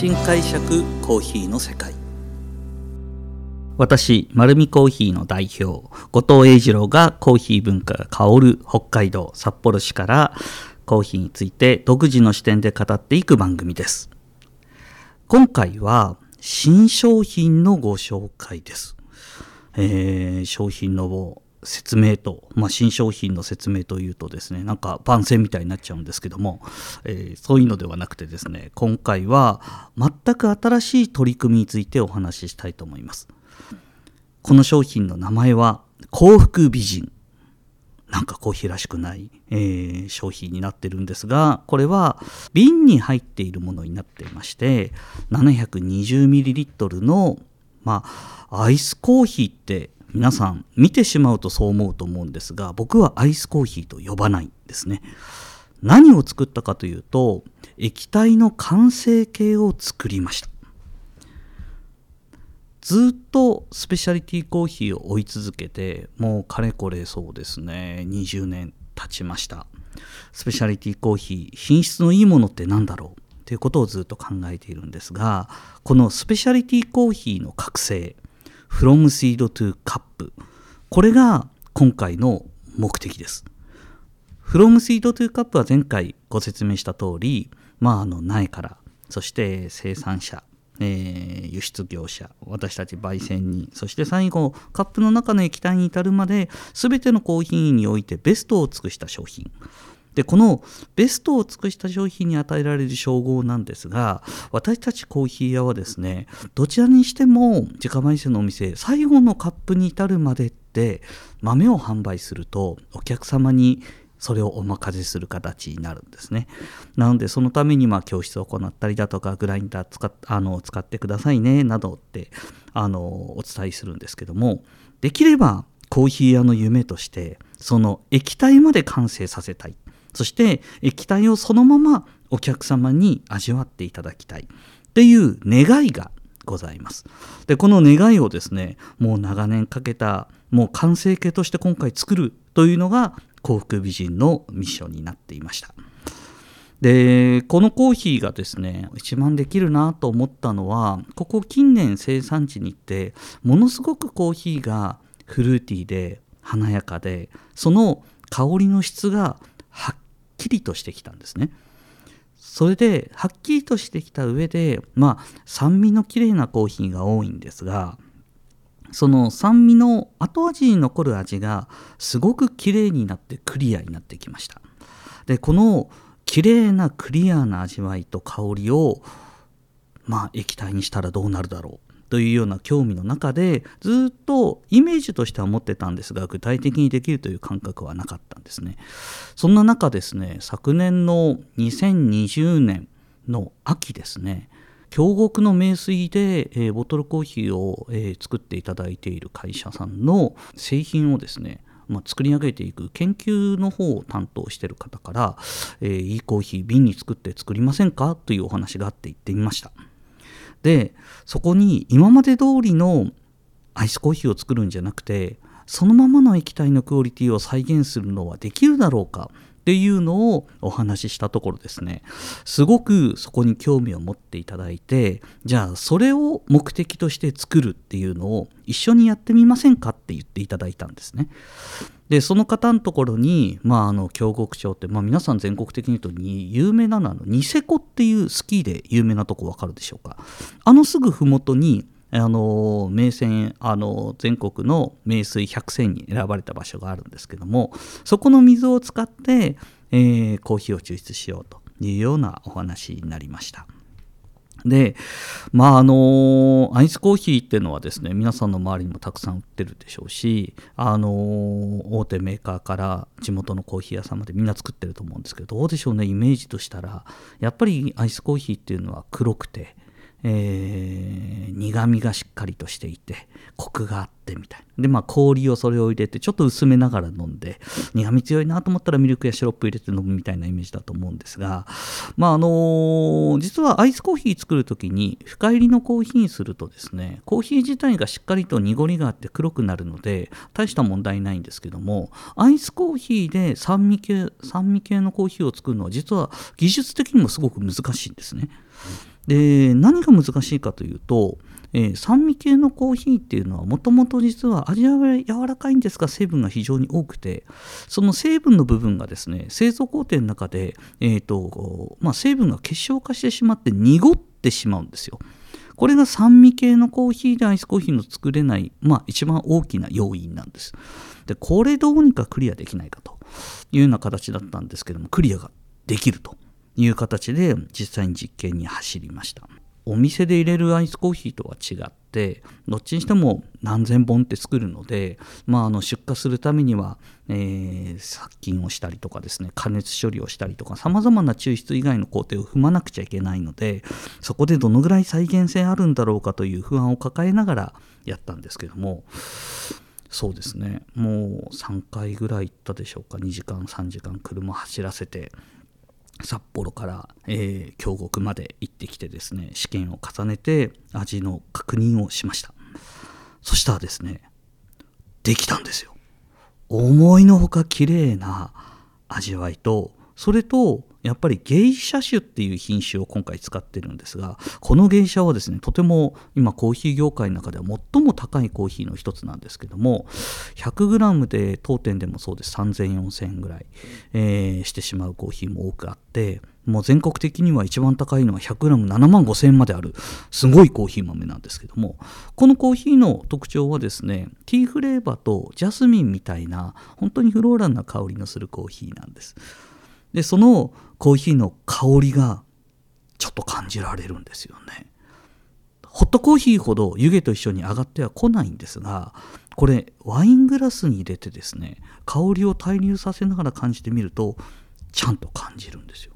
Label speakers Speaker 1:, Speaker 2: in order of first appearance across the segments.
Speaker 1: 新解釈コーヒーの世界。私丸るコーヒーの代表後藤英二郎がコーヒー文化が香る北海道札幌市からコーヒーについて独自の視点で語っていく番組です。今回は新商品のご紹介です、えー、商品の説明と、まあ、新商品の説明というとですねなんか番宣みたいになっちゃうんですけども、えー、そういうのではなくてですね今回は全く新しい取り組みについてお話ししたいと思います。この商品の名前は幸福美人。なんかコーヒーらしくない、えー、商品になってるんですがこれは瓶に入っているものになっていまして 720ml のまあアイスコーヒーって皆さん見てしまうとそう思うと思うんですが僕はアイスコーヒーと呼ばないですね。何を作ったかというと液体の完成形を作りました。ずっとスペシャリティコーヒーを追い続けてもうかれこれそうですね20年経ちました。スペシャリティコーヒー品質のいいものって何だろうということをずっと考えているんですがこのスペシャリティコーヒーの覚醒 From Seed to Cup. これが今回の目的です。From Seed to Cup は前回ご説明した通りまああの苗からそして生産者えー、輸出業者私たち焙煎人そして最後カップの中の液体に至るまで全てのコーヒーにおいてベストを尽くした商品。でこのベストを尽くした商品に与えられる称号なんですが私たちコーヒー屋はですねどちらにしても自家焙煎のお店最後のカップに至るまでって豆を販売するとお客様にそれをお任せする形になるんですね。なのでそのためにまあ教室を行ったりだとかグラインダー使っあの使ってくださいねなどってあのお伝えするんですけどもできればコーヒー屋の夢としてその液体まで完成させたいそして液体をそのままお客様に味わっていただきたいっていう願いがございます。でこの願いをですねもう長年かけたもう完成形として今回作るというのが幸福美人のミッションになっていました。でこのコーヒーがですね一番できるなと思ったのはここ近年生産地に行ってものすごくコーヒーがフルーティーで華やかでその香りの質がきりとしてきたんですね。それではっきりとしてきた上でまあ酸味のきれいなコーヒーが多いんですがその酸味の後味に残る味がすごくきれいになってクリアになってきましたでこのきれいなクリアな味わいと香りをまあ液体にしたらどうなるだろうというような興味の中でずっとイメージとしては持ってたんですが具体的にできるという感覚はなかったんですね。そんな中ですね昨年の2020年の秋ですね京極の名水で、えー、ボトルコーヒーを、えー、作っていただいている会社さんの製品をですねまあ、作り上げていく研究の方を担当している方から、えー、いいコーヒー瓶に作って作りませんか？というお話があって行ってみました。でそこに今まで通りのアイスコーヒーを作るんじゃなくてそのままの液体のクオリティを再現するのはできるだろうかっていうのをお話ししたところですねすごくそこに興味を持っていただいてじゃあそれを目的として作るっていうのを一緒にやってみませんかって言っていただいたんですね。でその方のところに、まあ、あの京極町って、まあ、皆さん全国的に言うとに有名なのはニセコっていうスキーで有名なとこ分かるでしょうかあのすぐ麓にあの名泉あの全国の名水100選に選ばれた場所があるんですけどもそこの水を使って、えー、コーヒーを抽出しようというようなお話になりました。でまああのアイスコーヒーっていうのはですね皆さんの周りにもたくさん売ってるでしょうしあの大手メーカーから地元のコーヒー屋さんまでみんな作ってると思うんですけどどうでしょうねイメージとしたらやっぱりアイスコーヒーっていうのは黒くてえー、苦みがしっかりとしていてコクがあってみたいでまあ氷をそれを入れてちょっと薄めながら飲んで苦み強いなと思ったらミルクやシロップ入れて飲むみたいなイメージだと思うんですがまああのー、実はアイスコーヒー作る時に深入りのコーヒーにするとですねコーヒー自体がしっかりと濁りがあって黒くなるので大した問題ないんですけどもアイスコーヒーで酸味系酸味系のコーヒーを作るのは実は技術的にもすごく難しいんですね。で何が難しいかというと、えー、酸味系のコーヒーっていうのはもともと実は味は柔らかいんですが成分が非常に多くてその成分の部分がですね製造工程の中で、えーとまあ、成分が結晶化してしまって濁ってしまうんですよ。これが酸味系のコーヒーでアイスコーヒーの作れない、まあ、一番大きな要因なんです。で、これどうにかクリアできないかというような形だったんですけども、クリアができるという形で実際に実験に走りました。お店で入れるアイスコーヒーとは違ってどっちにしても何千本って作るので、まあ、あの出荷するためには、えー、殺菌をしたりとかですね加熱処理をしたりとかさまざまな抽出以外の工程を踏まなくちゃいけないのでそこでどのぐらい再現性あるんだろうかという不安を抱えながらやったんですけどもそうですねもう3回ぐらい行ったでしょうか2時間3時間車走らせて札幌から、えー、京極まで行ってきてですね試験を重ねて味の確認をしました。そしたらですねできたんですよ。思いのほか綺麗な味わいとそれとやっぱり芸者種っていう品種を今回使ってるんですがこの芸者はですねとても今コーヒー業界の中では最も高いコーヒーの一つなんですけども 100g で当店でもそうです。30004000円ぐらい、えー、してしまうコーヒーも多くあってもう全国的には一番高いのは 100g7 万5000円まであるすごいコーヒー豆なんですけどもこのコーヒーの特徴はですねティーフレーバーとジャスミンみたいな本当にフローラルな香りのするコーヒーなんです。でそのコーヒーの香りがちょっと感じられるんですよね。ホットコーヒーほど湯気と一緒に上がっては来ないんですがこれワイングラスに入れてですね香りを滞留させながら感じてみるとちゃんと感じるんですよ。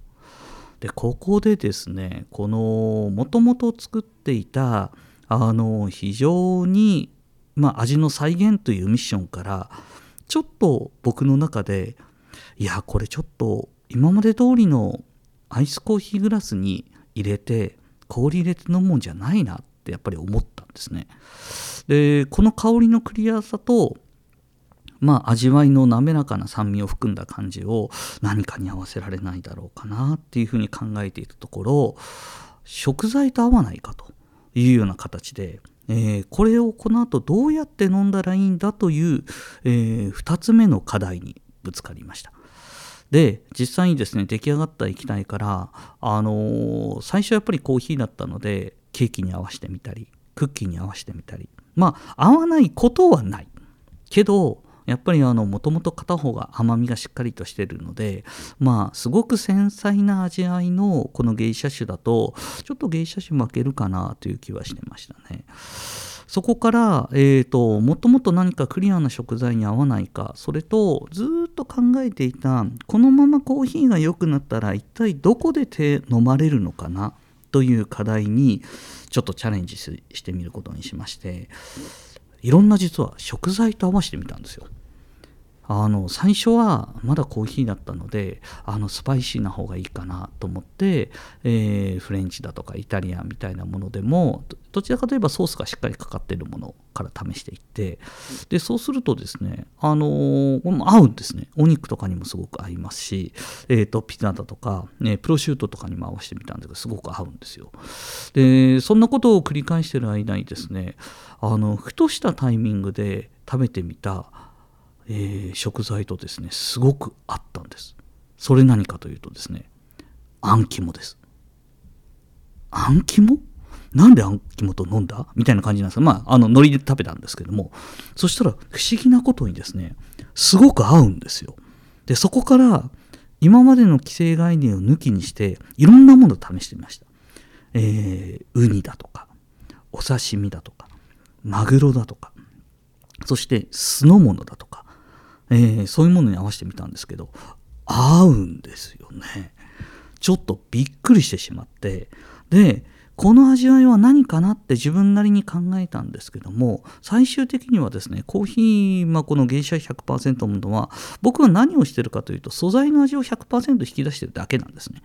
Speaker 1: でここでですねこのもともと作っていたあの非常に、まあ、味の再現というミッションからちょっと僕の中でいやこれちょっと今まで通りのアイスコーヒーグラスに入れて氷入れて飲むんじゃないなってやっぱり思ったんですねでこの香りのクリアさとまあ、味わいの滑らかな酸味を含んだ感じを何かに合わせられないだろうかなっていうふうに考えていたところ食材と合わないかというような形で、えー、これをこの後どうやって飲んだらいいんだという、えー、2つ目の課題にぶつかりました。で実際にですね出来上がった液体から、あのー、最初やっぱりコーヒーだったのでケーキに合わせてみたりクッキーに合わせてみたりまあ合わないことはないけどやっぱりあのもともと片方が甘みがしっかりとしてるのでまあすごく繊細な味わいのこの芸者種だとちょっと芸者種負けるかなという気はしてましたね。そこから、えーと、もっともっと何かクリアな食材に合わないかそれとずっと考えていたこのままコーヒーが良くなったら一体どこで手飲まれるのかなという課題にちょっとチャレンジしてみることにしましていろんな実は食材と合わせてみたんですよ。あの最初はまだコーヒーだったのであのスパイシーな方がいいかなと思って、えー、フレンチだとかイタリアンみたいなものでもどちらかといえばソースがしっかりかかっているものから試していってでそうするとですねあのー、合うんですね。お肉とかにもすごく合いますし、えーと、ピザだとか、ね、プロシュートとかにも合わせてみたんですけどすごく合うんですよ。でそんなことを繰り返している間にですねあのふとしたタイミングで食べてみたえー、食材とですねすごく合ったんです。それ何かというとですねあん肝です。あん肝？なんであん肝と飲んだ？みたいな感じなんです。まああの海苔で食べたんですけども。そしたら不思議なことにですねすごく合うんですよ。でそこから今までの既成概念を抜きにしていろんなものを試してみました。えー、ウニだとかお刺身だとかマグロだとかそして酢の物だとかえー、そういうものに合わせてみたんですけど合うんですよね。ちょっとびっくりしてしまってでこの味わいは何かなって自分なりに考えたんですけども最終的にはですねコーヒー、まあ、この芸者100%ものは僕は何をしてるかというと素材の味を100%引き出してるだけなんですね、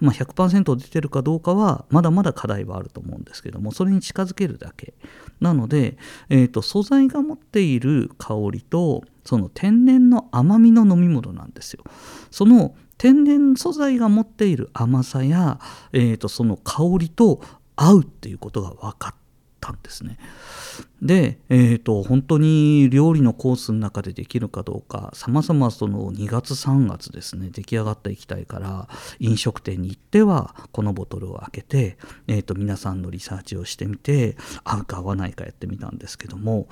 Speaker 1: まあ、100%出てるかどうかはまだまだ課題はあると思うんですけどもそれに近づけるだけ。なので、えーと、素材が持っている香りとその天然の甘みの飲み物なんですよ。その天然素材が持っている甘さや、えーと、その香りと合うっていうことが分かったんですね。で、えーと、本当に料理のコースの中でできるかどうかさまざまその2月3月ですね出来上がった液体から飲食店に行ってはこのボトルを開けて、えーと皆さんのリサーチをしてみて合うか合わないかやってみたんですけども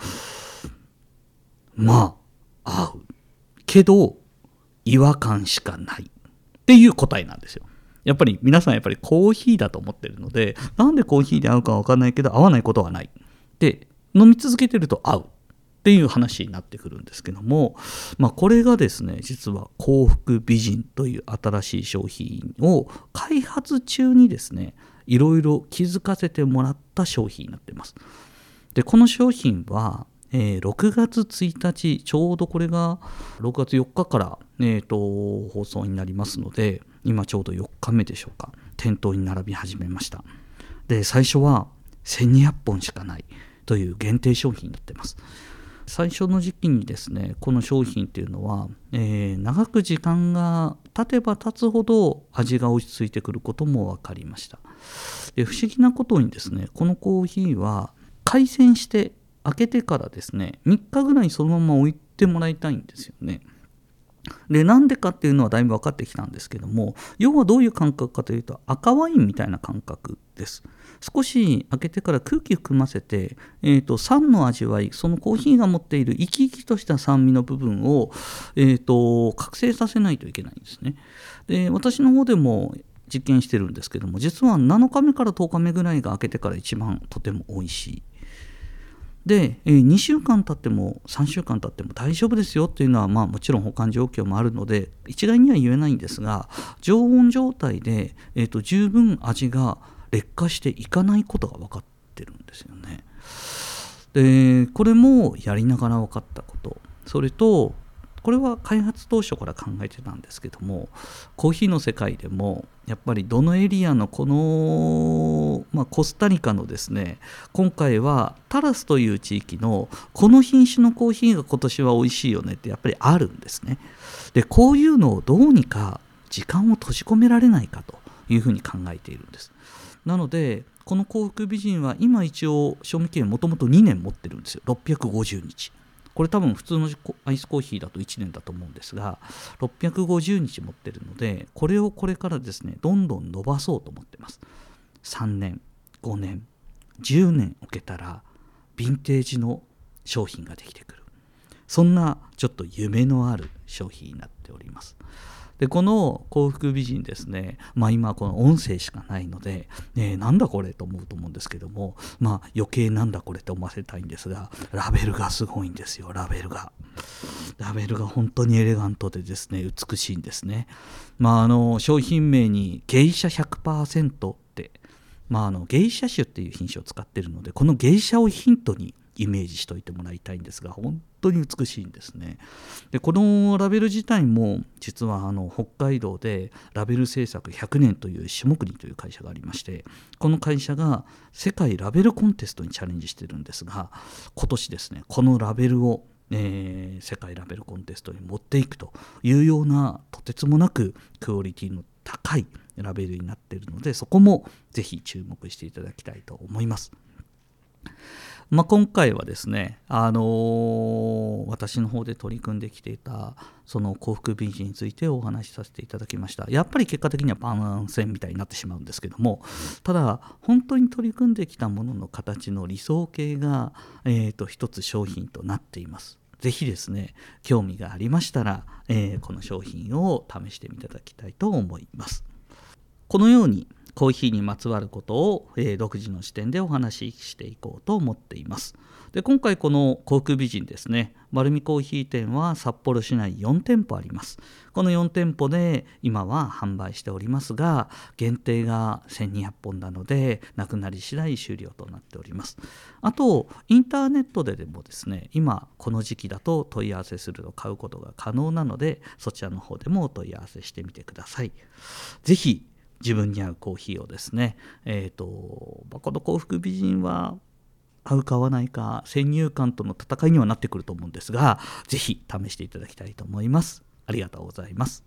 Speaker 1: まあ合うけど違和感しかないっていう答えなんですよ。やっぱり皆さんやっぱりコーヒーだと思ってるのでなんでコーヒーで合うか分かんないけど合わないことはない。で飲み続けてると合うっていう話になってくるんですけども、まあ、これがですね実は幸福美人という新しい商品を開発中にですねいろいろ気づかせてもらった商品になってます。でこの商品はえー、6月1日、ちょうどこれが6月4日から、えーと、放送になりますので、今ちょうど4日目でしょうか、店頭に並び始めました。で、最初は1200本しかないという限定商品になってます。最初の時期にですね、この商品っていうのは、えー、長く時間が経てば経つほど味が落ち着いてくることも分かりました。で不思議なことにですね、このコーヒーは回線して開けてからですね3日ぐらいそのまま置いてもらいたいんですよね。でなんでかっていうのはだいぶ分かってきたんですけども要はどういう感覚かというと赤ワインみたいな感覚です。少し開けてから空気含ませて、えーと、酸の味わいそのコーヒーが持っている生き生きとした酸味の部分を、えーと覚醒させないといけないんですね。で私の方でも実験してるんですけども実は7日目から10日目ぐらいが開けてから一番とても美味しいで、え2週間経っても3週間経っても大丈夫ですよっていうのは、まあ、もちろん保管状況もあるので一概には言えないんですが常温状態で、えーと、十分味が劣化していかないことが分かってるんですよね。でこれもやりながら分かったことそれとこれは開発当初から考えてたんですけどもコーヒーの世界でもやっぱりどのエリアのこの、まあ、コスタリカのですね今回はタラスという地域のこの品種のコーヒーが今年は美味しいよねってやっぱりあるんですね。でこういうのをどうにか時間を閉じ込められないかというふうに考えているんです。なのでこの幸福美人は今一応賞味期限もともと2年持ってるんですよ。650日。これ多分普通のアイスコーヒーだと1年だと思うんですが650日持ってるのでこれをこれからですねどんどん伸ばそうと思ってます。3年5年10年置けたらヴィンテージの商品ができてくる。そんなちょっと夢のある商品になっております。でこの幸福美人ですね、まあ、今この音声しかないので、ね、なんだこれと思うと思うんですけども、まあ、余計なんだこれって思わせたいんですがラベルがすごいんですよラベルが。ラベルが本当にエレガントでですね美しいんですね。まあ、あの商品名に芸者100%って、まあ、あの芸者種っていう品種を使ってるのでこの芸者をヒントにイメージしといてもらいたいんですが本当に美しいんですねでこのラベル自体も実はあの北海道でラベル制作100年という下国という会社がありましてこの会社が世界ラベルコンテストにチャレンジしてるんですが今年ですねこのラベルをえー、世界ラベルコンテストに持っていくというようなとてつもなくクオリティの高いラベルになっているのでそこもぜひ注目していただきたいと思います。まあ、今回はですね、あのー、私の方で取り組んできていたその幸福美人についてお話しさせていただきました。やっぱり結果的には番宣みたいになってしまうんですけどもただ本当に取り組んできたものの形の理想形が、えーと、一つ商品となっています。ぜひですね興味がありましたら、えー、この商品を試してみていただきたいと思います。このようにコーヒーにまつわることを、えー、独自の視点でお話ししていこうと思っています。で今回この航空美人ですね丸見コーヒー店は札幌市内4店舗あります。この4店舗で今は販売しておりますが限定が1200本なのでなくなり次第終了となっております。あとインターネットででもですね今この時期だと問い合わせすると買うことが可能なのでそちらの方でもお問い合わせしてみてください。是非自分に合うコーヒーをですね、えーと、この幸福美人は合うか合わないか先入観との戦いにはなってくると思うんですが是非試していただきたいと思います。ありがとうございます。